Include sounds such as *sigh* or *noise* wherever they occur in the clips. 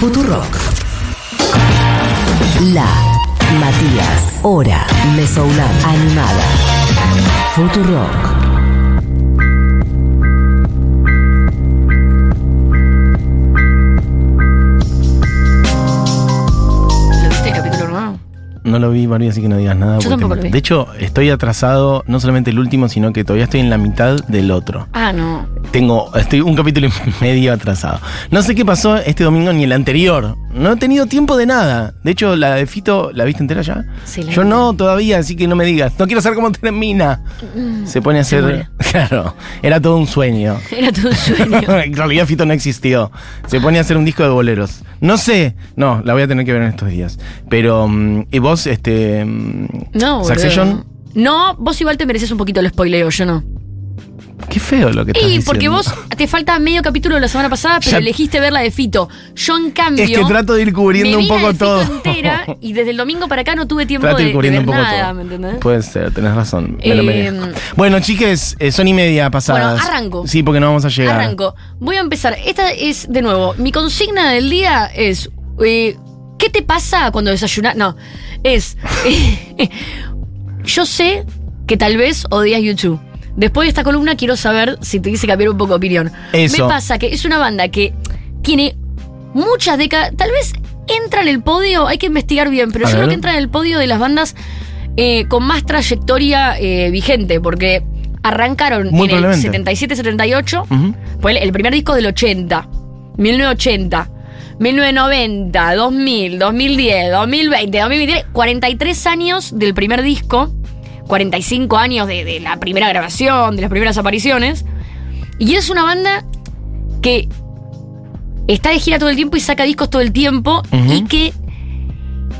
Futurock. La Matías. Hora. Mesoulab. Animada. Futurock. ¿Lo viste el capítulo nuevo? No lo vi, María, así que no digas nada. Yo tampoco te- lo vi. De hecho, estoy atrasado, no solamente el último, sino que todavía estoy en la mitad del otro. Ah, no. Tengo, estoy un capítulo y *laughs* medio atrasado. No sé qué pasó este domingo ni el anterior. No he tenido tiempo de nada. De hecho, la de Fito, ¿la viste entera ya? Sí, la Yo vi. no todavía, así que no me digas. No quiero saber cómo termina. Se pone a Mm, hacer. *laughs* Claro, era todo un sueño. *laughs* Era todo un sueño. en realidad Fito no existió. Se pone a hacer un disco de boleros. No sé. No, la voy a tener que ver en estos días. Pero, mm, ¿y vos, este. mm, No. Succession? No, vos igual te mereces un poquito el spoileo, yo no. Qué feo lo que estás Y porque diciendo. vos te falta medio capítulo de la semana pasada, pero Ya- elegiste ver la de Fito. Yo, en cambio. Es que trato de ir cubriendo me un poco de Fito todo. entera *laughs* y desde el domingo para acá no tuve tiempo Trato de ir de cubriendo ver un poco nada, todo. ¿me entendés? Puede ser, tenés razón. Me lo Eh, merezco. Bueno, chiques, eh, son y media pasadas. Bueno, arranco. Sí, porque no vamos a llegar. Arranco. Voy a empezar. Esta es, de nuevo, mi consigna del día es. eh, ¿Qué te pasa cuando desayunas? No. Es. *laughs* yo sé que tal vez odias YouTube. Después de esta columna quiero saber si te dice cambiar un poco de opinión. Eso. Me pasa que es una banda que tiene muchas décadas. Tal vez entra en el podio, hay que investigar bien, pero A yo creo ver. que entra en el podio de las bandas eh, con más trayectoria eh, vigente, porque arrancaron Muy en el probablemente. 77-78. Ujú. Fue el, el primer disco del 80, 1980, 1990, 2000, 2010, 2020, 2023, 43 años del primer disco, 45 años de, de la primera grabación, de las primeras apariciones. Y es una banda que está de gira todo el tiempo y saca discos todo el tiempo y que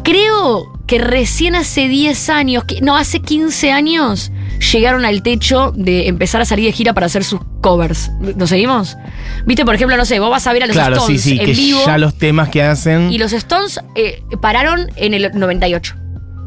creo que recién hace 10 años, que, no, hace 15 años, llegaron al techo de empezar a salir de gira para hacer sus covers. ¿Nos seguimos? Viste, por ejemplo, no sé, vos vas a ver a los Claro, sí, Stones sí, en que vivo ya los temas que hacen. y los Stones eh, pararon en el 98.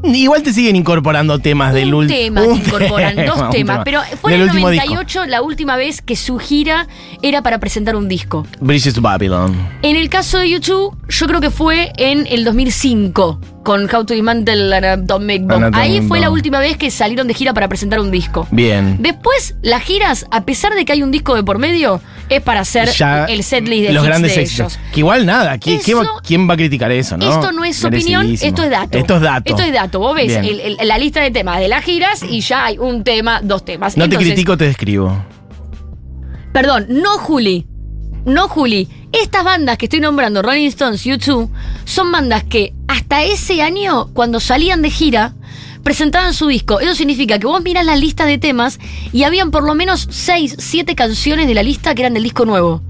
Igual te siguen incorporando temas del un último. tema te incorporan, dos un temas, tema. pero fue en el último disco. 98 la última vez que su gira era para presentar un disco. Bridges to Babylon. En el caso de YouTube, yo creo que fue en el 2005 con How to Dismantle an Atomic Bomb. Ahí fue la última vez que salieron de gira para presentar un disco. Bien. Después, las giras, a pesar de que hay un disco de por medio, es para hacer Ya el setlist de los hits grandes de éxitos. ellos. Que igual nada, ¿quién, quién va, Eso- quién va a criticar eso, no? Esto no es opinión, Merecidísimo. esto es dato. Esto es dato. Esto es dato. Vos ves Bien. el- el- la lista de temas de las giras y ya hay un tema, dos temas. No te Entonces, critico, te describo. Perdón, no Juli. No Juli. Estas bandas que estoy nombrando, Rolling Stones, U2, son bandas que hasta ese año, cuando salían de gira, presentaban su disco. Eso significa que vos miras las listas de temas y habían por lo menos 6, 7 canciones de la lista que eran del disco nuevo.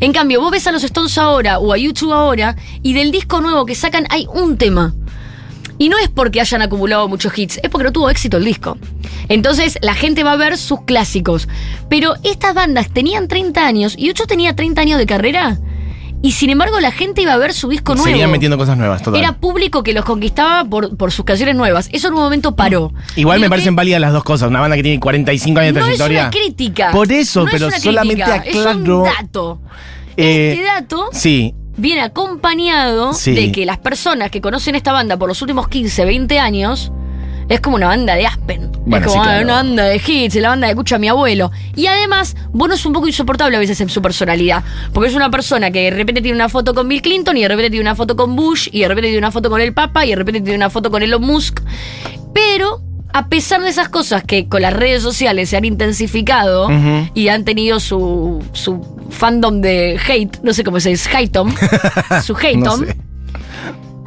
En cambio, vos ves a los Stones ahora o a U2 ahora y del disco nuevo que sacan hay un tema. Y no es porque hayan acumulado muchos hits, es porque no tuvo éxito el disco. Entonces la gente va a ver sus clásicos. Pero estas bandas tenían 30 años y Ucho tenía 30 años de carrera. Y sin embargo la gente iba a ver su disco nuevo. Seguían metiendo cosas nuevas, total. Era público que los conquistaba por, por sus canciones nuevas. Eso en un momento paró. Igual Y me parecen válidas las dos cosas. Una banda que tiene 45 años de No es trayectoria. una crítica. Por eso, No es pero una solamente crítica, Es un aclaro. dato. Eh, este dato Sí, viene acompañado Sí. de que las personas que conocen esta banda por los últimos 15, 20 años es como una banda de Aspen. Bueno, es como sí, ah, claro. una banda de hits, es la banda que escucha a mi abuelo. Y además, Bono es un poco insoportable a veces en su personalidad. Porque es una persona que de repente tiene una foto con Bill Clinton, y de repente tiene una foto con Bush, y de repente tiene una foto con el Papa, y de repente tiene una foto con Elon Musk. Pero, a pesar de esas cosas que con las redes sociales se han intensificado y han tenido su, su fandom de hate, no sé cómo se dice, hateom, *laughs* su no hateom. sé.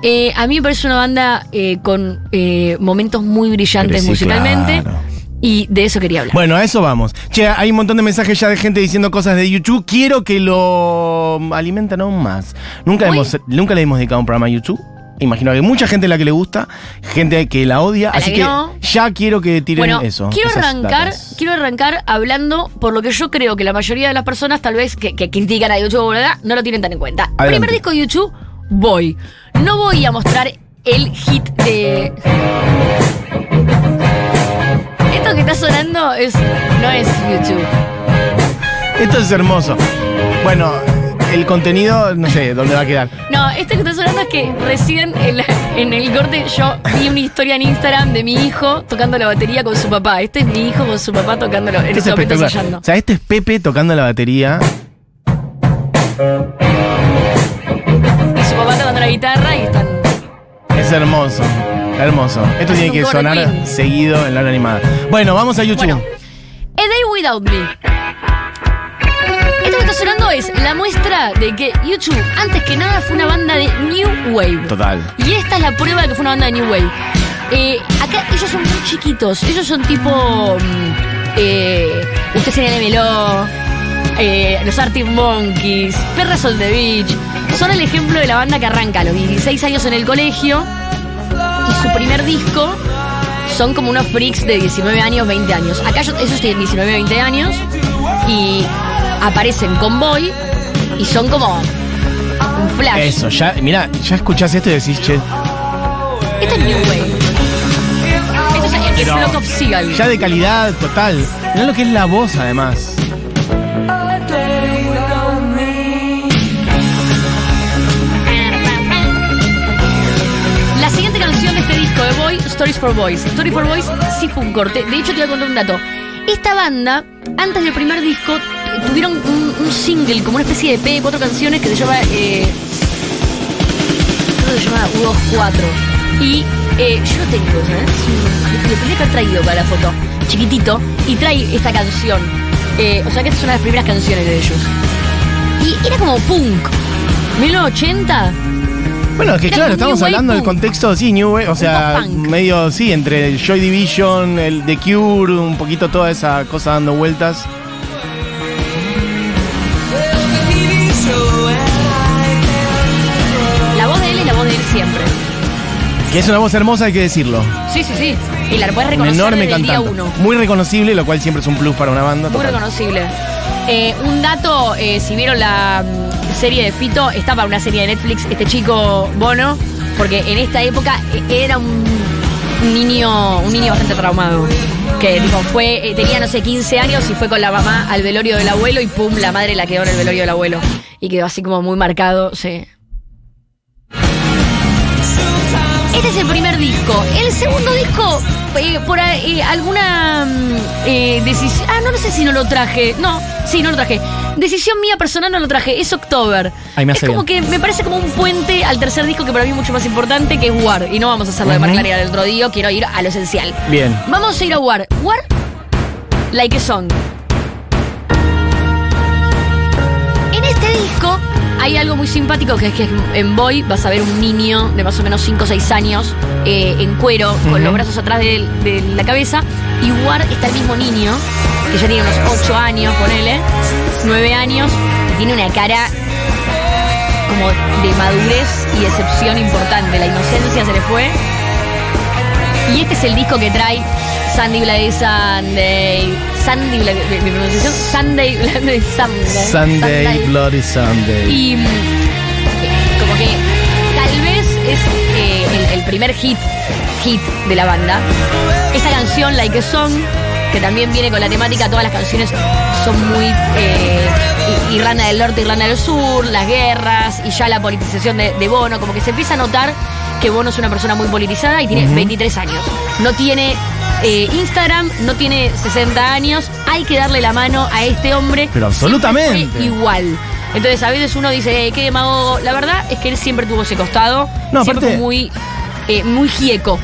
Eh, a mí me parece una banda eh, con eh, momentos muy brillantes sí, musicalmente. claro. Y de eso quería hablar. Bueno, a eso vamos. Che, hay un montón de mensajes ya de gente diciendo cosas de YouTube. Quiero que lo alimentan aún más. Nunca, hemos, nunca le hemos dedicado un programa a YouTube. Imagino que hay mucha gente a la que le gusta, gente que la odia. A la así que que, no. ya quiero que tiren bueno, eso. quiero arrancar, datas. quiero arrancar hablando por lo que yo creo que la mayoría de las personas, tal vez que, que critican a YouTube, ¿verdad? no lo tienen tan en cuenta. Adelante. Primer disco de YouTube, voy. No voy a mostrar el hit de. Esto que está sonando es, no es YouTube. Esto es hermoso. Bueno, el contenido, no sé, dónde va a quedar. No, esto que estás hablando es que recién en, en el corte yo vi una historia en Instagram de mi hijo tocando la batería con su papá. Este es mi hijo con su papá tocándolo en es este espectacular. ensayando. O sea, este es Pepe tocando la batería. Guitarra y están. Es hermoso. Hermoso. Esto Es tiene que sonar Queen. seguido en la hora animada. Bueno, vamos a YouTube. Bueno, A Day Without Me. Esto que está sonando es la muestra de que YouTube, antes que nada, fue una banda de New Wave. Total. Y esta es la prueba de que fue una banda de New Wave. Eh, acá ellos son muy chiquitos. Ellos son tipo. mm, eh, usted señálemelo. Eh, los Arctic Monkeys, Perras on the Beach. Son el ejemplo de la banda que arranca a los 16 años en el colegio. Y su primer disco son como unos freaks de 19 años, 20 años. Acá ellos, tienen 19, 20 años. Y aparecen con Boy. Y son como. Un flash. Eso, ya, mira, ya escuchás esto y decís, che, Este es New Wave. Esto es el Pero- Flock of Seagull. ya de calidad total. Mirá lo que es la voz, además. Stories for Boys. Story for Boys sí fue un corte. De hecho, te voy a contar un dato. Esta banda, antes del primer disco, t- tuvieron un, single, como una especie de P de cuatro canciones que se llama. Eh, creo que se llama U24. Y eh, yo tengo, ¿sabes? Sí, Lo tendría que haber traído para la foto. Chiquitito. Y trae esta canción. Eh, o sea que esta es una de las primeras canciones de ellos. Y era como punk. 1980. Bueno, es que claro, estamos New hablando del contexto, sí, New Wave, o sea, medio, sí, entre el Joy Division, el The Cure, un poquito toda esa cosa dando vueltas. La voz de él es la voz de él siempre. Que es una voz hermosa, hay que decirlo. Sí, sí, sí. Y la puedes Un reconocer enorme desde el día cantante. uno. Muy reconocible, lo cual siempre es un plus para una banda. Muy total. reconocible. Eh, un dato, eh, si vieron la mm, serie de Fito, está para una serie de Netflix este chico Bono, porque en esta época era un niño, un niño bastante traumado. Que fue, eh, tenía no sé, 15 años y fue con la mamá al velorio del abuelo y pum, la madre la quedó en el velorio del abuelo. Y quedó así como muy marcado, sí. Este es el primer disco. El segundo disco, eh, por eh, alguna decisión. Ah, no, no sé si no lo traje. No, sí, no lo traje. Decisión mía personal no lo traje. Es October. Ahí me es como bien. que me parece como un puente al tercer disco que para mí es mucho más importante, que es War. Y no vamos a hacerlo de. Mark del otro día. Quiero ir a lo esencial. Bien. Vamos a ir a War. War, like a song. En este disco hay algo muy simpático que es que en Boy vas a ver un niño de más o menos 5 o 6 años eh, en cuero, con los brazos atrás de, de la cabeza. Y War está el mismo niño, que ya tiene unos 8 años, ponele, 9 años, y tiene una cara como de madurez y decepción importante. La inocencia se le fue. Y este es el disco que trae Sandy Bloody Sunday. Sandy Bloody, mi, mi pronunciación, Sunday Bloody Sunday. Sunday, Bloody Sunday. Y como que tal vez es eh, el, el primer hit, hit de la banda. Esta canción, Like a Song, que también viene con la temática, todas las canciones son muy eh, Irlanda del Norte, Irlanda del Sur, las guerras y ya la politización de, de Bono, como que se empieza a notar que Bono es una persona muy politizada y tiene 23 años. No tiene eh, Instagram, no tiene 60 años, hay que darle la mano a este hombre. Pero absolutamente. Igual. Entonces a veces uno dice, eh, qué demagogo. La verdad es que él siempre tuvo ese costado. No, siempre aparte- fue muy, eh, muy gieco.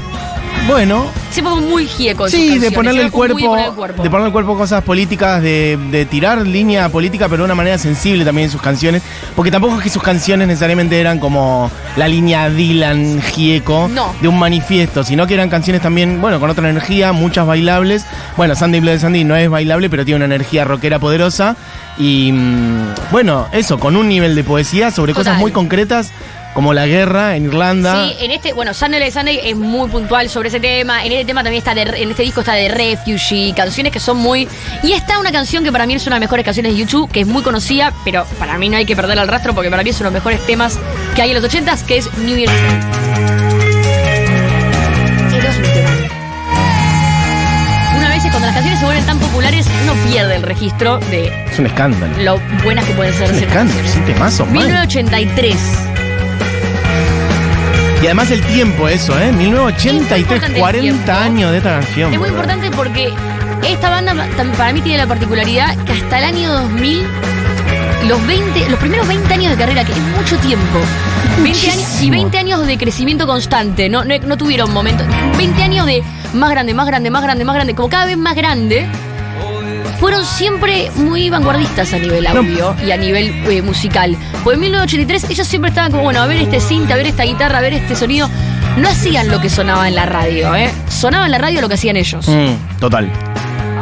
Bueno, Siempre fue muy gieco. sí, de ponerle el cuerpo, de poner el cuerpo. de ponerle el cuerpo cosas políticas, de, de tirar línea política, pero de una manera sensible también en sus canciones. Porque tampoco es que sus canciones necesariamente eran como la línea Dylan Gieco No. de un manifiesto, sino que eran canciones también, bueno, con otra energía, muchas bailables. Bueno, Sunday Bloody Sunday no es bailable, pero tiene una energía rockera poderosa. Y mm, bueno, eso, con un nivel de poesía sobre Total. cosas muy concretas, como la guerra en Irlanda. Sí, en este, bueno, Sunday Sunday es muy puntual sobre ese tema. En este tema también está de, en este disco está de Refugee, canciones que son muy. Y está una canción que para mí es una de las mejores canciones de YouTube, que es muy conocida, pero para mí no hay que perder el rastro porque para mí es uno de los mejores temas que hay en los 80s, que es New Year's. Es un tema. Una vez cuando las canciones se vuelven tan populares, uno pierde el registro de Es un escándalo. lo buenas que pueden ser Es un escándalo, canciones. sí, temazo, mal. 1983. Y además el tiempo, eso, ¿eh? Es muy 1983, importante el 40 tiempo. años de esta canción. Es muy importante porque esta banda para mí tiene la particularidad que hasta el año 2000, los 20, los primeros 20 años de carrera, que es mucho tiempo, 20 años, y Muchísimo. 20 años de crecimiento constante, no, no, no tuvieron momentos, 20 años de más grande, más grande, más grande, más grande, como cada vez más grande, fueron siempre muy vanguardistas a nivel No. audio y a nivel eh, musical. Pues en 1983 ellos siempre estaban como, bueno, a ver este synth, a ver esta guitarra, a ver este sonido. No hacían lo que sonaba en la radio, ¿eh? Sonaba en la radio lo que hacían ellos. Mm, total.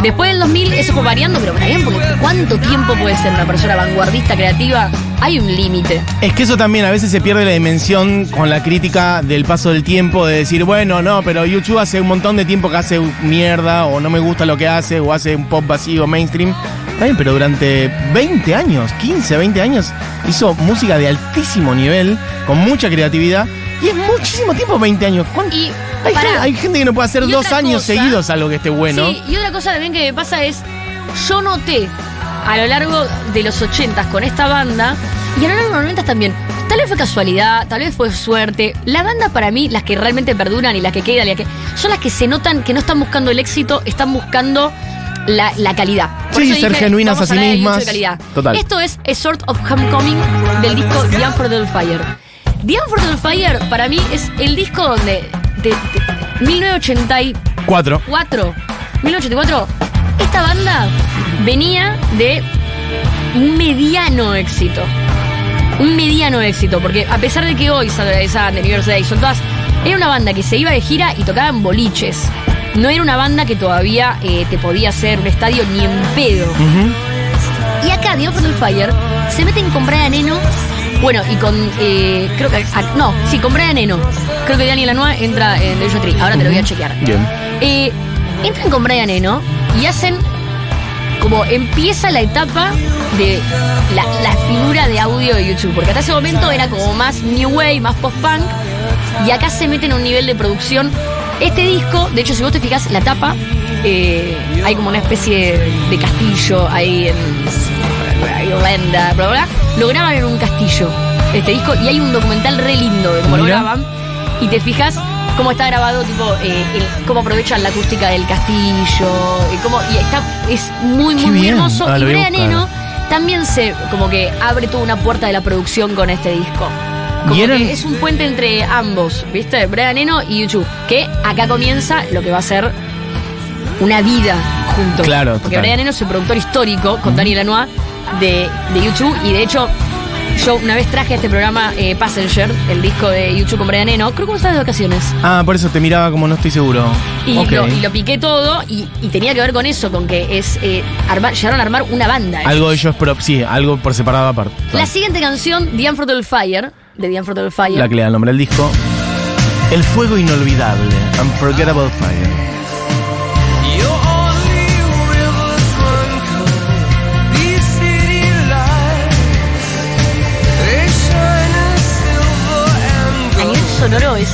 Después del 2000 eso fue variando, pero para bien, porque ¿cuánto tiempo puede ser una persona vanguardista, creativa? Hay un límite. Es que eso también a veces se pierde la dimensión con la crítica del paso del tiempo, de decir, bueno, no, pero YouTube hace un montón de tiempo que hace mierda, o no me gusta lo que hace, o hace un pop vacío, mainstream. Está bien, pero durante 20 años, 15, 20 años, hizo música de altísimo nivel, con mucha creatividad, y es muchísimo tiempo, 20 años. Y Hay, pará. gente, hay gente que no puede hacer Y dos otra años cosa- seguidos algo que esté bueno. Sí, y otra cosa también que me pasa es, yo noté a lo largo de los 80s con esta banda, y a lo largo de los 90 también, tal vez fue casualidad, tal vez fue suerte, la banda para mí, las que realmente perduran y las que quedan, y las que, son las que se notan que no están buscando el éxito, están buscando la, la calidad. Por Sí, eso ser genuinas vamos a sí hablar de YouTube mismas. de calidad. Total. Esto es A Sort of Homecoming del disco The Unforgettable Fire. The Unforgettable Fire para mí es el disco donde... De, de 1984 Cuatro. 1984, esta banda venía de un mediano éxito. Un mediano éxito, porque a pesar de que hoy New Year's Day son todas. Era una banda que se iba de gira y tocaba en boliches. No era una banda que todavía eh, te podía hacer un estadio ni en pedo. Y acá, The Fire, se meten con Brian Eno. Bueno, y con. eh, creo que. ah, no, sí, con Brian Eno. Creo que Daniel Lanois entra en The Tree. Ahora te lo voy a chequear. Bien. Eh, entran con Brian Eno y hacen como empieza la etapa de la, la figura de audio de YouTube. Porque hasta ese momento era como más New Wave, más post-punk. Y acá se meten a un nivel de producción. Este disco, de hecho, si vos te fijas la tapa, eh, hay como una especie de castillo ahí en Irlanda, bla. Lo graban en un castillo, este disco, y hay un documental re lindo de cómo lo graban. Y te fijas cómo está grabado, tipo, eh, el- cómo aprovechan la acústica del castillo, y cómo, y está, es muy, muy, hermoso. Ah, y Brian. Eno también se, como que abre toda una puerta de la producción con este disco. Como que es un puente entre ambos, ¿viste? Brian Eno y YouTube. Que acá comienza lo que va a ser una vida juntos. Claro, Porque total. Brian Eno es el productor histórico con Daniel Lanois de, de YouTube. Y de hecho, yo una vez traje a este programa eh, Passenger, el disco de YouTube con Brian Eno. Creo que estaba de vacaciones. Ah, por eso te miraba como no estoy seguro. Y, lo, y lo piqué todo y, y tenía que ver con eso, con que es eh, armar- llegaron a armar una banda. Algo de ellos, pero sí, algo por separado aparte. La siguiente canción, The Unforgettable Fire, de The Unforgettable Fire. La que le da el nombre al disco. El fuego inolvidable. Unforgettable Fire. Sonoro es,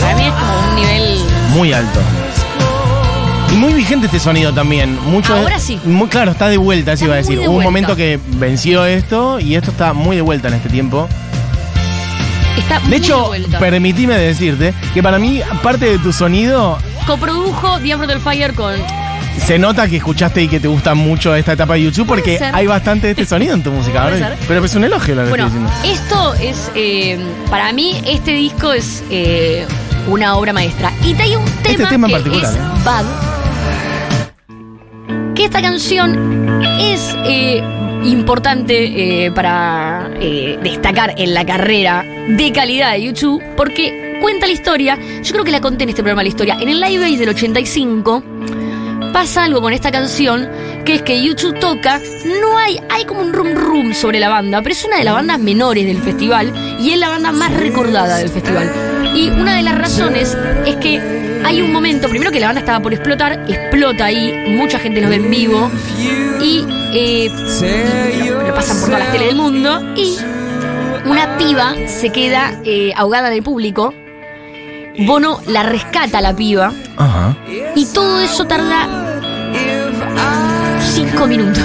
para mí es como un nivel Muy alto. Y muy vigente este sonido también. Mucho Ahora sí. Muy claro, está de vuelta, eso iba a decir. de Hubo un momento que venció esto y esto está muy de vuelta en este tiempo. Está muy De hecho, vuelta. permitime decirte que para mí, parte de tu sonido, Coprodujo The Unforgettable Fire con. Se nota que escuchaste y que te gusta mucho esta etapa de YouTube porque ser. hay bastante de este sonido en tu música. Ser. Pero es un elogio lo que Bueno, estoy diciendo. esto es. eh, para mí, este disco es eh, una obra maestra. Y hay un tema, Este tema en que particular, es ¿eh? Bad. Que esta canción es eh, importante para destacar en la carrera de calidad de YouTube porque cuenta la historia. Yo creo que la conté en este programa la historia. En el Live Aid del 85 pasa algo con esta canción que es que YouTube toca, no hay, hay como un rum rum sobre la banda, pero es una de las bandas menores del festival y es la banda más recordada del festival. Y una de las razones es que hay un momento, primero que la banda estaba por explotar, explota ahí, mucha gente los ve en vivo y eh, lo, lo pasan por todas las teles del mundo y una piba se queda eh, ahogada en el público Bono la rescata a la piba Ajá. y todo eso tarda cinco minutos.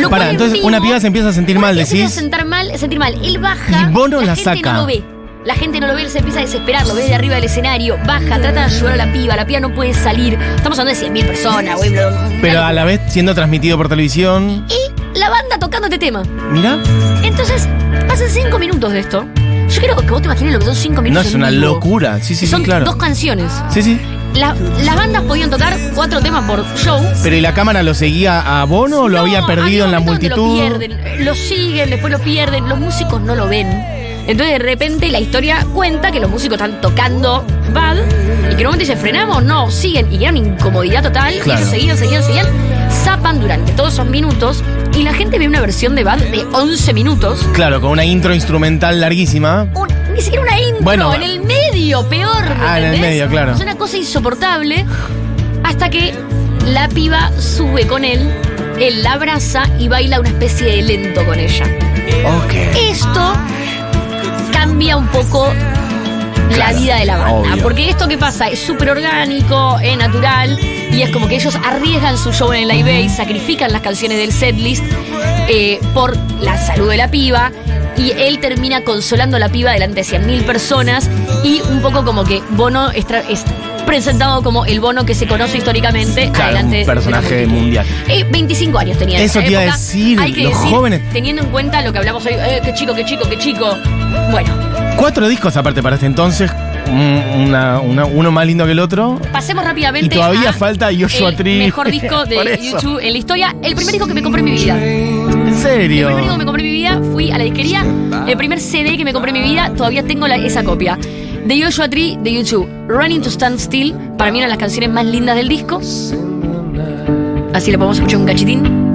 Lo cual en entonces vivo- una piba se empieza a sentir mal, piba se empieza decís. a sentar mal, sentir mal. Él baja Y Bono la gente saca. no lo ve. La gente no lo ve, él se empieza a desesperar, lo ve de arriba del escenario, baja, trata de ayudar a la piba, la piba no puede salir. Estamos hablando de 100.000 personas, güey. Pero a la vez siendo transmitido por televisión. Y la banda tocando este tema. Mira, Entonces, pasan cinco minutos de esto. Yo creo que vos te imagines lo que son cinco no minutos. es en una locura. Sí, sí, son sí, claro. dos canciones. Sí, sí. La- las bandas podían tocar cuatro temas por show. Pero ¿y la cámara lo seguía a Bono o lo No, había perdido había en la multitud? Lo pierden, lo siguen, después lo pierden, los músicos no lo ven. Entonces de repente la historia cuenta que los músicos están tocando Bad y que en un momento dice frenamos, no, siguen y era una incomodidad total. Y Claro. ellos seguían, seguían, seguían, zapan durante todos esos minutos y la gente ve una versión de Bad de 11 minutos. Claro, con una intro instrumental larguísima. Un- ni siquiera una intro, Bueno, en el medio, peor. ¿me Ah, en el entendés? medio, claro. Es una cosa insoportable hasta que la piba sube con él, él la abraza y baila una especie de lento con ella. Ok. Esto cambia un poco la vida de la banda. obvio. Porque esto que pasa es súper orgánico, es natural y es como que ellos arriesgan su show en el live y sacrifican las canciones del setlist eh, por la salud de la piba. Y él termina consolando a la piba delante de 100.000 personas y un poco como que Bono es, presentado como el Bono que se conoce históricamente Claro, adelante un personaje mundial. Eh, 25 años tenía en Eso esa te iba a época. decir, Hay que los decir, jóvenes- Teniendo en cuenta lo que hablamos hoy, eh, qué chico, qué chico, qué chico. Bueno, Cuatro discos aparte para este entonces. un- una- una- uno más lindo que el otro. pasemos rápidamente. Y todavía a falta Joshua el Tree. mejor disco *laughs* de. YouTube en la historia. El primer disco que me compré en mi vida. En El serio. primer disco que me compré en mi vida fui a la disquería. El primer CD que me compré en mi vida, todavía tengo la- esa copia. De Joshua Tree de YouTube. Running to Stand Still, para mí una de las canciones más lindas del disco. Así le podemos escuchar un cachitín.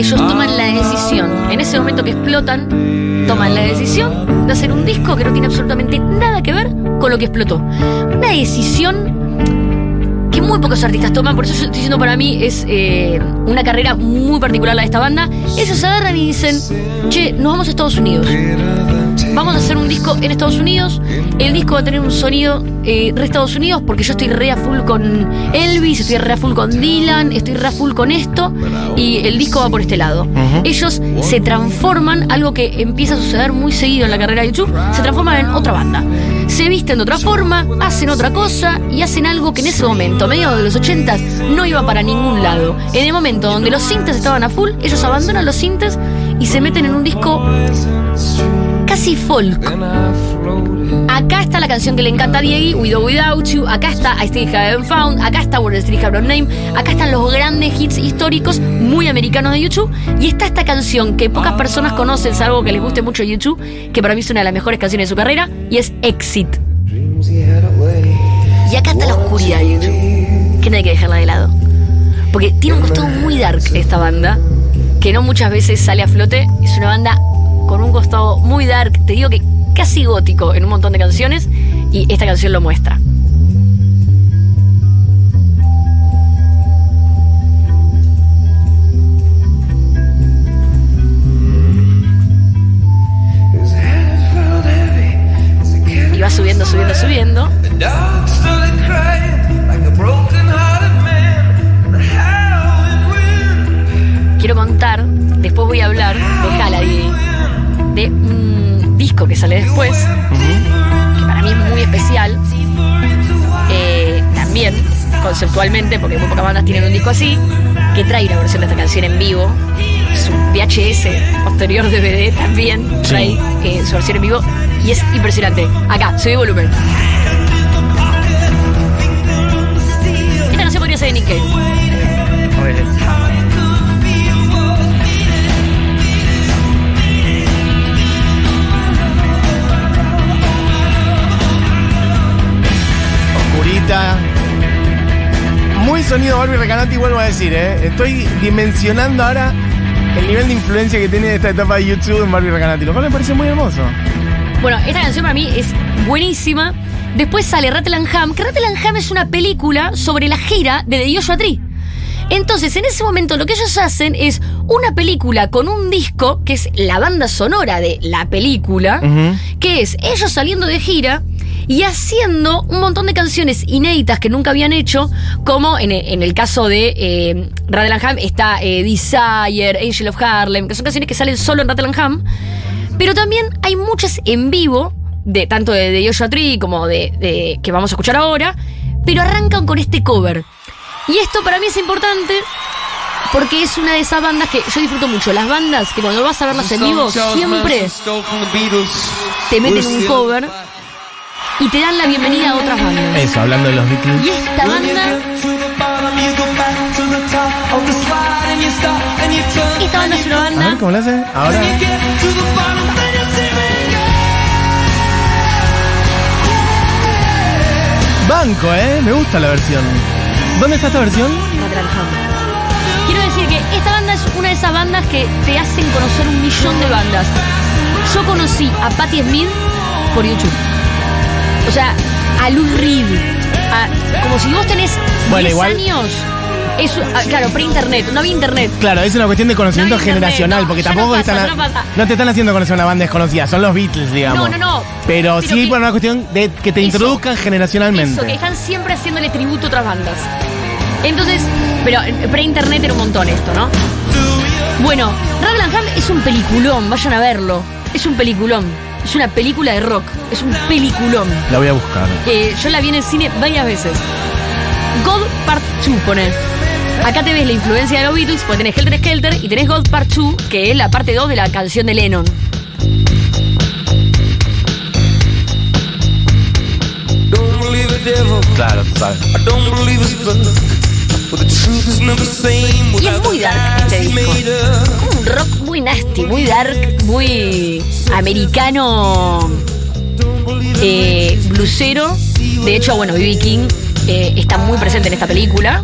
Ellos toman la decisión, en ese momento que explotan, toman la decisión de hacer un disco que no tiene absolutamente nada que ver con lo que explotó. Una decisión que muy pocos artistas toman, por eso yo estoy diciendo para mí es eh, una carrera muy particular la de esta banda. Ellos agarran y dicen, che, nos vamos a Estados Unidos. Vamos a hacer un disco en Estados Unidos. El disco va a tener un sonido eh, re Estados Unidos porque yo estoy re a full con Elvis, estoy re a full con Dylan, estoy re a full con esto. Y el disco va por este lado. Ellos se transforman, algo que empieza a suceder muy seguido en la carrera de YouTube, se transforman en otra banda. Se visten de otra forma, hacen otra cosa y hacen algo que en ese momento, a mediados de los 80 no iba para ningún lado. En el momento donde los sintes estaban a full, ellos abandonan los sintes y se meten en un disco casi folk. Acá está la canción que le encanta a Diego, With or Without You. Acá está I Still Haven't Found. Acá está the Street Have Name. Acá están los grandes hits históricos muy americanos de YouTube. Y está esta canción que pocas personas conocen, salvo que les guste mucho YouTube, que para mí es una de las mejores canciones de su carrera, y es Exit. Y acá está la oscuridad de YouTube, que no hay que dejarla de lado. Porque tiene un costado muy dark esta banda, que no muchas veces sale a flote. Es una banda con un costado muy dark, te digo que casi gótico en un montón de canciones, y esta canción lo muestra. Y va subiendo, subiendo, subiendo. Quiero contar, después voy a hablar de Halady, de un disco que sale después, que para mí es muy especial. Eh, también, conceptualmente, porque muy pocas bandas tienen un disco así, que trae una versión de esta canción en vivo. Su VHS, posterior DVD, también trae eh, su versión en vivo. Y es impresionante. Acá, subí volumen. Esta canción podría ser de Nick Cave. Muy sonido Barbie Recanati, vuelvo a decir, ¿eh? Estoy dimensionando ahora el nivel de influencia que tiene esta etapa de YouTube en Barbie Recanati, lo cual me parece muy hermoso. Bueno, esta canción para mí es buenísima. Después sale Rattle Ham, que Rattle Ham es una película sobre la gira de The Joshua Tree. Entonces, en ese momento lo que ellos hacen es una película con un disco, que es la banda sonora de la película, que es ellos saliendo de gira y haciendo un montón de canciones inéditas que nunca habían hecho, como en, en el caso de eh, Rattle está eh, Desire, Angel of Harlem, que son canciones que salen solo en Rattle pero también hay muchas en vivo, de tanto de, de Joshua Tree como de, de- que vamos a escuchar ahora, pero arrancan con este cover. Y esto para mí es importante porque es una de esas bandas que yo disfruto mucho. Las bandas que cuando vas a verlas en vivo siempre te meten un cover y te dan la bienvenida a otras bandas. Eso, hablando de los Beatles. Y esta banda, esta banda es una A ver, banda ¿cómo lo hace? Ahora. Banco, ¿eh? Me gusta la versión. ¿Dónde está esta versión? Quiero decir que esta banda es una de esas bandas que te hacen conocer un millón de bandas. Yo conocí a Patti Smith por YouTube. O sea, a Lou Reed. a- como si vos tenés Bueno, 10 igual- años. Es, ah, claro, pre-internet, no había internet. Claro, es una cuestión de conocimiento No hay internet, generacional, no, porque tampoco no están a- te están haciendo conocer una banda desconocida, son los Beatles, digamos. No, no, no. Pero, Pero sí por una cuestión de que te Eso. introduzcan generacionalmente. Eso, que están siempre haciéndole tributo a otras bandas. Entonces, pero eh, pre-internet era un montón esto, ¿no? Bueno, Raglan es un peliculón, vayan a verlo. Es un peliculón. Es una película de rock. Es un peliculón. La voy a buscar. Eh, yo la vi en el cine varias veces. God Part 2, pone. Acá te ves la influencia de los Beatles, porque tenés Helter Skelter y tenés God Part 2, que es la parte 2 de la canción de Lennon. Claro, total. Y es muy dark este disco. Como un rock muy nasty, muy dark, muy americano, eh, blusero. De hecho, bueno, B.B. King eh, está muy presente en esta película.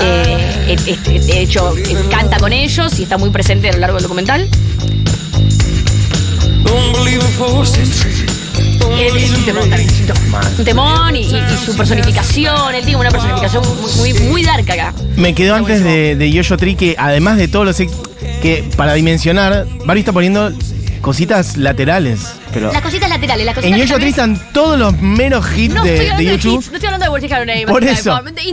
Eh, de hecho, canta con ellos y está muy presente a lo largo del documental. Es un temón también, es un temón. Mal. Un temón y, y- y su personificación. Él tiene una personificación muy, muy, muy dark acá. Me Está antes de, de Yoyo Tree que además de todos los que para dimensionar, Barry está poniendo cositas laterales. Pero Las cositas laterales, las en cositas Yoyo Tree laterales- están todos los menos hits No de, estoy de hablando de, hits, no estoy hablando de World. Por eso.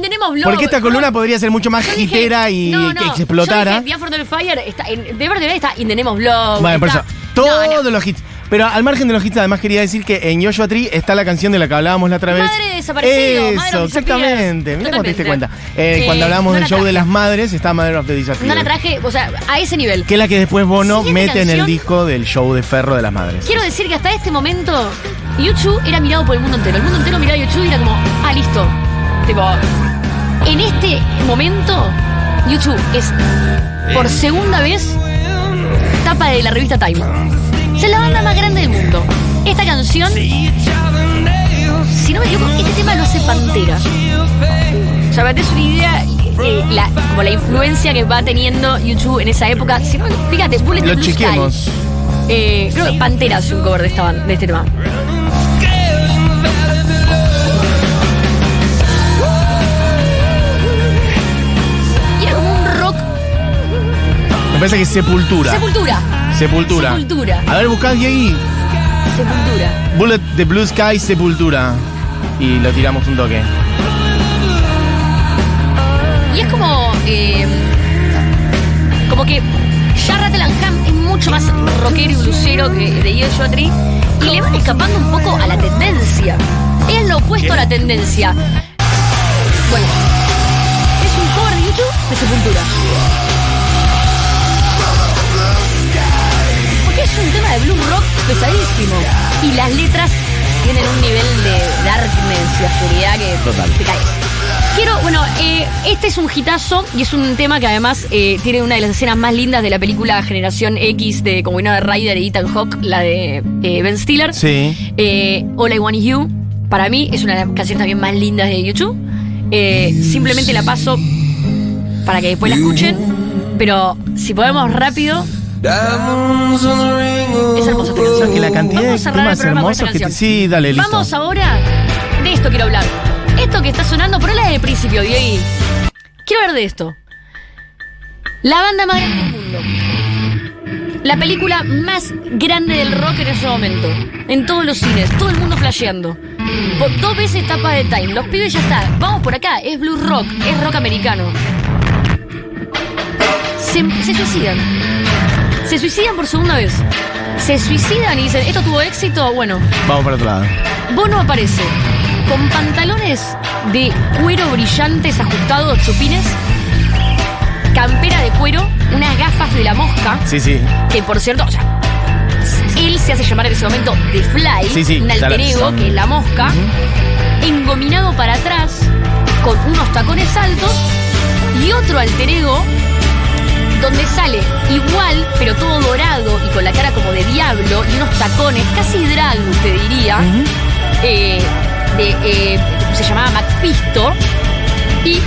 Name of Love, Porque esta columna no, podría ser mucho más hitera y no, que explotara. Yo dije, The Fire está en, de verdad está In the Name of Love. Bueno, por eso, todos los hits. Pero al margen de los hits, además quería decir que en Joshua Tree está la canción de la que hablábamos la otra vez. Madre de desaparecido, Eso, exactamente. Mira cómo te diste cuenta. Eh, Eh, cuando hablábamos no del show de las madres, está Mother of the Disappeared. No la traje, o sea, a ese nivel. Que es la que después Bono Siguiente mete en el disco del show de Ferro de las Madres. Quiero decir que hasta este momento, YouTube era mirado por el mundo entero. El mundo entero miraba a YouTube y era como, ah, listo. Tipo, en este momento, YouTube es por segunda vez tapa de la revista Time. Es la banda más grande del mundo. Esta canción, si no me equivoco, este tema lo hace Pantera. O sea, des una idea, eh, la- como la influencia que va teniendo YouTube en esa época. Si no, fíjate, Bullet Lo Blue Sky. chiquemos. Eh, creo que Pantera hace un cover de, esta de este tema. Y era como un rock Me parece que es Sepultura. sepultura. Sepultura. Sepultura. A ver, buscad ahí. Sepultura. Bullet the Blue Sky Sepultura. Y lo tiramos un toque. Y es como. eh, como que ya Rattle es mucho más rockero y blusero que de Tree. Y le van escapando un poco a la tendencia. Es lo opuesto a la tendencia. Bueno, es un cover de YouTube de Sepultura. De blues rock pesadísimo. Y las letras tienen un nivel de darkness y oscuridad que Total. te caes. Quiero, bueno, eh, este es un hitazo y es un tema que además eh, tiene una de las escenas más lindas de la película Generación X de como de Ryder y Ethan Hawke, la de eh, Ben Stiller. Sí. All I Want Is You, para mí es una de las canciones también más lindas de YouTube. Simplemente la paso para que después la escuchen, pero si podemos rápido, Diamonds on the ring of es hermosa esta canción. Que la cantidad Vamos a de cerrar el temas programa con hermosos esta que te- canción. Sí, dale, listo. Vamos ahora, de esto quiero hablar. Esto que está sonando, ponela desde el principio, Diego. Quiero hablar de esto. La banda más grande del mundo. La película más grande del rock en ese momento. En todos los cines, todo el mundo flasheando. Por dos veces tapa de Time. Los pibes ya está. Vamos por acá. Es blues rock. Es rock americano. Se, se suicidan. Se suicidan por segunda vez. Se suicidan y dicen, esto tuvo éxito. Bueno, Vamos para otro lado. Bono aparece con pantalones de cuero brillantes ajustados, chupines, campera de cuero, unas gafas de la mosca, Sí, sí. que por cierto, o sea, él se hace llamar en ese momento The Fly, Sí, sí, un alter ego, que es la mosca, engominado para atrás, con unos tacones altos, y otro alter ego donde sale igual, pero todo dorado y con la cara como de diablo y unos tacones, casi drag, te diría, eh, de, eh, se llamaba Macfisto, y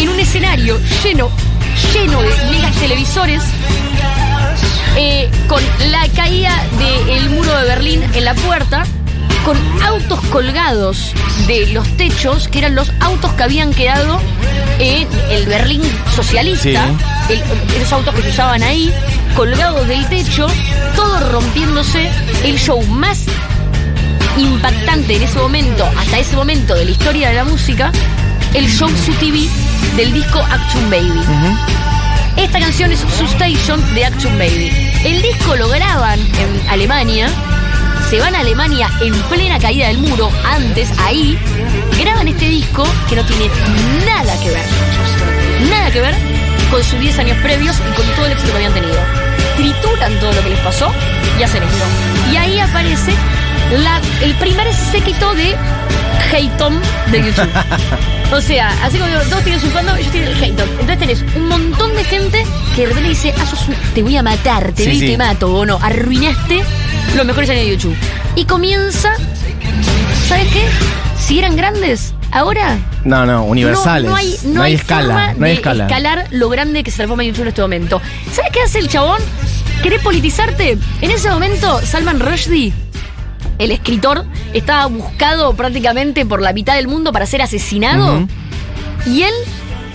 en un escenario lleno, lleno de megas televisores, eh, con la caída del muro de Berlín en la puerta, con autos colgados de los techos, que eran los autos que habían quedado en el Berlín socialista, el- esos autos que se usaban ahí, colgados del techo, todo rompiéndose, el show más impactante en ese momento, hasta ese momento de la historia de la música, el show Su TV del disco Action Baby. Esta canción es Su Station de Action Baby. El disco lo graban en Alemania, se van a Alemania en plena caída del muro, antes, ahí, graban este disco que no tiene nada que ver, nada que ver con sus 10 años previos y con todo el éxito que habían tenido. Trituran todo lo que les pasó y hacen esto. Y ahí aparece el primer séquito de Haytom de YouTube. *laughs* O sea, así como todos tienen su fandom, ellos tienen el Haytom. Entonces tenés un montón de gente que de repente dice, ah, sos un- te voy a matar, te Sí, vi y sí. te mato, o no, arruinaste los mejores años de YouTube. Y comienza, ¿sabes qué? Si eran grandes, ahora No, no, universales. no, no hay, no hay escala. forma No hay de escala. escalar lo grande que se transforma en YouTube en este momento. ¿Sabes qué hace el chabón? ¿Querés politizarte? En ese momento, Salman Rushdie, el escritor, estaba buscado prácticamente por la mitad del mundo para ser asesinado. Y él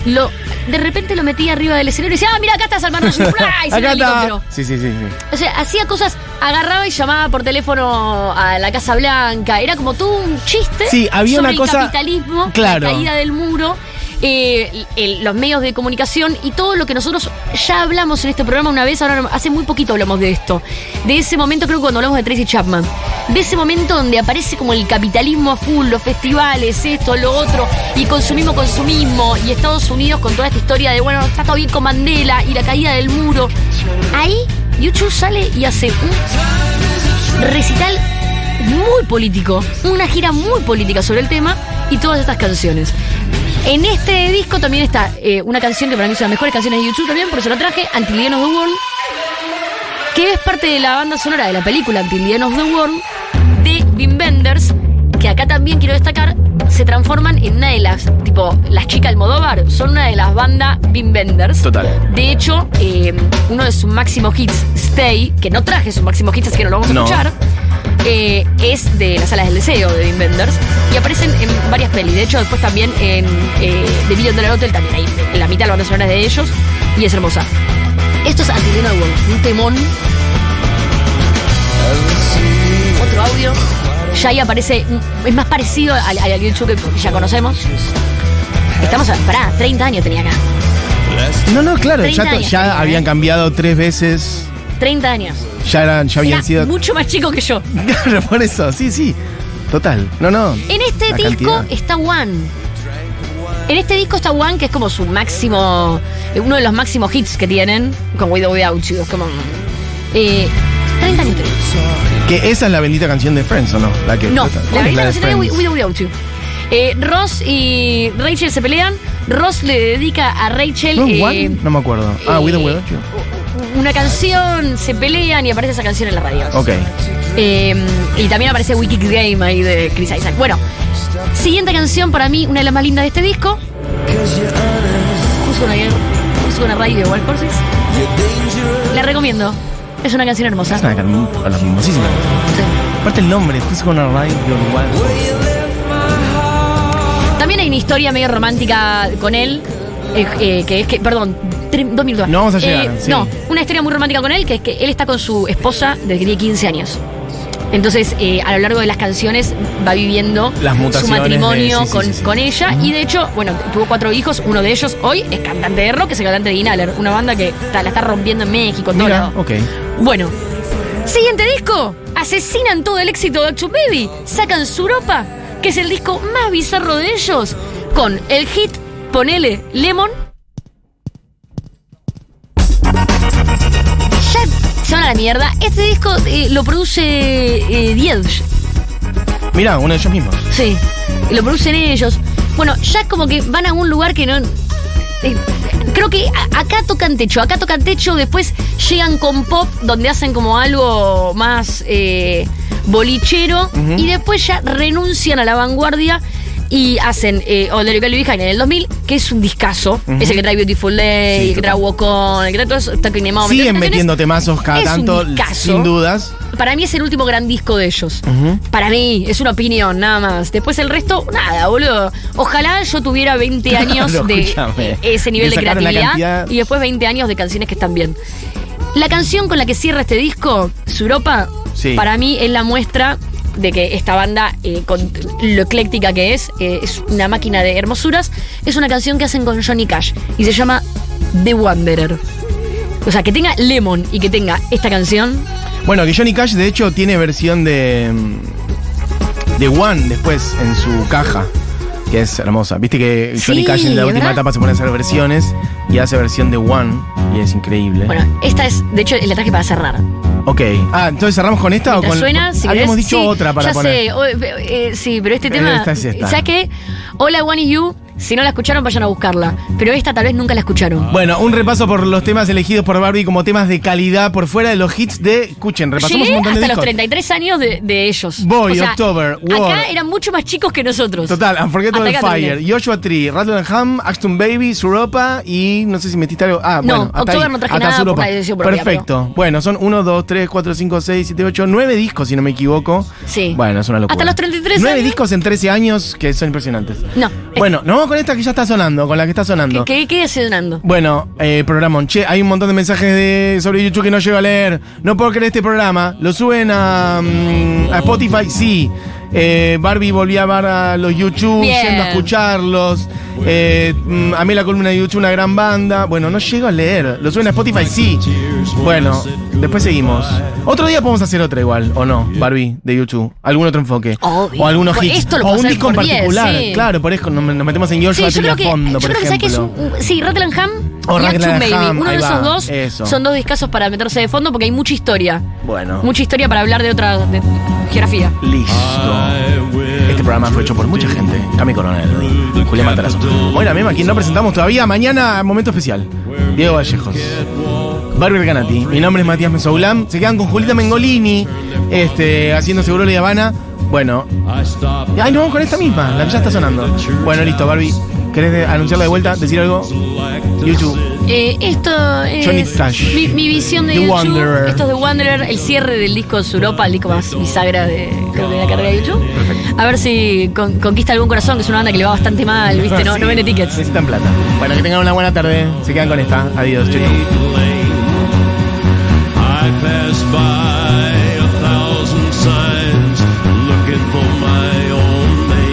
lo de repente lo metía arriba del escenario y decía, ah, mira, acá está Salman Rushdie. *laughs* Y se Acá está. Sí, sí, sí, sí. O sea, hacía cosas, agarraba y llamaba por teléfono a la Casa Blanca. Era como todo un chiste Sí, había sobre una el cosa- capitalismo, claro. la caída del muro, eh, los medios de comunicación y todo lo que nosotros ya hablamos en este programa una vez, ahora hace muy poquito hablamos de esto. De ese momento, creo que cuando hablamos de Tracy Chapman, de ese momento donde aparece como el capitalismo a full, los festivales, esto, lo otro, y consumismo, consumismo, y Estados Unidos con toda esta historia de, bueno, está todo bien con Mandela y la caída del muro. Ahí, YouTube sale y hace un recital muy político, una gira muy política sobre el tema y todas estas canciones. En este disco también está eh, una canción que para mí es una de las mejores canciones de YouTube también, por eso la traje, of the World, que es parte de la banda sonora de la película of the World de Wim Wenders, que acá también quiero destacar, se transforman en una de las, tipo, las chicas Almodóvar, son una de las bandas Wim Wenders. Total. De hecho, eh, uno de sus máximos hits, Stay, que no traje sus máximos hits, así que no lo vamos a No. escuchar, eh, es de las salas del deseo de Wim Wenders y aparecen en varias pelis. De hecho, después también en eh, The Million Dollar Hotel, también hay en la mitad de las bandas sonoras de ellos y es hermosa. Esto es Antilino de World, un temón. Otro audio. Ya ahí aparece, es más parecido al, al que ya conocemos. Estamos a, pará, 30 años tenía acá. No, no, claro, 30 ya, ya habían ¿eh? cambiado tres veces. 30 años. Ya, eran, ya habían Era sido. mucho más chico que yo. *laughs* Claro, por eso, sí, sí. Total. No, no. En este La disco cantidad. está One. En este disco está One, que es como su máximo, uno de los máximos hits que tienen, con With or Without You. Es como. Eh, 30 años tenía. Que esa es la bendita canción de Friends, ¿o no? La que No, ¿cuál la es verdad de? With or Without You. Eh, Ross y Rachel se pelean. Ross le dedica a Rachel ¿No es eh, One? No me acuerdo. Ah, eh, With or Without You. Una canción, se pelean y aparece esa canción en la radio. Ok. Eh, y también aparece Wicked Game ahí de Chris Isaac. Bueno, siguiente canción para mí, una de las más lindas de este disco. Who's Gonna, Who's Gonna Ride the Wild Horses. La recomiendo. Es una canción hermosa. Es una canción hermosísima. Sí. Aparte el nombre, Who's Gonna Ride Your Wild También hay una historia medio romántica con él. eh, eh, que es que, perdón, dos minutos. No vamos a llegar, sí. No, una historia muy romántica con él, que es que él está con su esposa desde que tiene 15 años. Entonces, eh, a lo largo de las canciones va viviendo Las su matrimonio de- sí, con, sí, sí. con ella. Y de hecho, bueno, tuvo cuatro hijos. Uno de ellos hoy es cantante de rock, es el cantante de Inhaler, una banda que está- la está rompiendo en México, en todo Mira, lado. ok. Bueno, siguiente disco. Asesinan todo el éxito de Action Baby. Sacan Suropa, que es el disco más bizarro de ellos, con el hit Ponele Lemon. A la mierda. Este disco eh, lo produce eh, Edge. Mira, uno de ellos mismos. Sí, y lo producen ellos. Bueno, ya como que van a un lugar que no. eh, creo que acá tocan techo, acá tocan techo, después llegan con pop, donde hacen como algo más eh, bolichero, y después ya renuncian a la vanguardia y hacen eh, Leave Behind en el 2000, que es un discazo. Ujú. Es el que trae Beautiful Day, Sí, el que trae. Walk On, el que trae todo eso, Em Out, Siguen metiendo temazos cada Es tanto, sin dudas. Para mí es el último gran disco de ellos. Para mí, es una opinión, nada más. Después el resto, nada, boludo. Ojalá yo tuviera 20 *laughs* años de escúchame. ese nivel De de, creatividad cantidad- y después 20 años de canciones que están bien. La canción con la que cierra este disco, Suropa, Sí. para mí es la muestra de que esta banda, eh, con lo ecléctica que es, eh, es una máquina de hermosuras. Es una canción que hacen con Johnny Cash y se llama The Wanderer. O sea, que tenga Lemon y que tenga esta canción. Bueno, que Johnny Cash de hecho tiene versión de. mm, de One después en su caja. Que es hermosa. Viste que Johnny Sí, Cash en la última ¿verdad? etapa se pone a hacer versiones y hace versión de One y es increíble. Bueno, esta es, de hecho, la traje para cerrar. Ok. Ah, entonces cerramos con esta o con. suena, si Habíamos querés, dicho sí, otra para ya poner. sé, o- eh, eh, sí, pero este Pero tema. esta es esta. ¿Sabes qué? Hola, One is You. Si no la escucharon, vayan a buscarla. Pero esta tal vez nunca la escucharon. Bueno, un repaso por los temas elegidos por Barbie como temas de calidad por fuera de los hits de. Escuchen, repasamos Llegué un montón de hasta los discos. 33 años de, de ellos. Boy, October, War. Acá eran mucho más chicos que nosotros. Total, Unforgettable Hasta acá Fire, terminé. Joshua Tree, Rattle and Ham, Ashton Baby, Suropa y no sé si metiste algo. Ah, No, bueno, hasta October ahí, no traje hasta nada por Suropa. la decisión propia, Perfecto. Bueno, son 1, 2, 3, 4, 5, 6, 7, 8, 9 discos, si no me equivoco. Sí. Bueno, es una locura. Hasta los 33 9 años. discos en 13 años que son impresionantes. No. Bueno, nos vamos con esta que ya está sonando, con la que está sonando. ¿Qué, qué sigue sonando? Bueno, eh, programón. Che, hay un montón de mensajes de, sobre YouTube que no llego a leer. No puedo creer este programa. ¿Lo suben a, mm, a Spotify? Sí. Eh, Barbie volvió a ver a los YouTube, Bien. yendo a escucharlos. Eh, mm, amé la columna de YouTube, una gran banda. Bueno, no llego a leer. ¿Lo suben a Spotify? Sí. Bueno, después seguimos. Otro día podemos hacer otra igual, ¿o no? Barbie, de YouTube. ¿Algún otro enfoque? Obvio. O algunos Por hits. esto lo o un disco en por diez, particular. sí. Claro, por eso nos, nos metemos en Joshua Sí, yo creo que, fondo, yo por creo que, ¿sabes qué es ejemplo. un- sí, Rattle and Ham O y Rattle Action and Baby. Ham, Uno de esos va, dos eso. son dos discazos para meterse de fondo porque hay mucha historia. Bueno. Mucha historia para hablar de otra de geografía. Listo. Este programa fue hecho por mucha gente. Cami Coronel, Julián Matarazo. Hoy la misma, quien no presentamos todavía. Mañana, momento especial. Diego Vallejos. Barbie Recanati. Mi nombre es Matías Mesoulam. Se quedan con Julita Mengolini, este, haciendo Seguro La Habana. Bueno. Ay, nos vamos con esta misma, la que ya está sonando. Bueno, listo, Barbie. ¿Querés anunciarla de vuelta? ¿Decir algo? YouTube. Eh, esto es Johnny Cash. mi, mi visión de The YouTube. Wanderer. Esto es de Wanderer, el cierre del disco de Suropa, el disco más bisagra de, la carrera de YouTube. A ver si con- conquista algún corazón, que es una banda que le va bastante mal, ¿viste? No, *laughs* Sí, no vende tickets. Necesitan plata. Bueno, que tengan una buena tarde. Se quedan con esta. Adiós. Chau,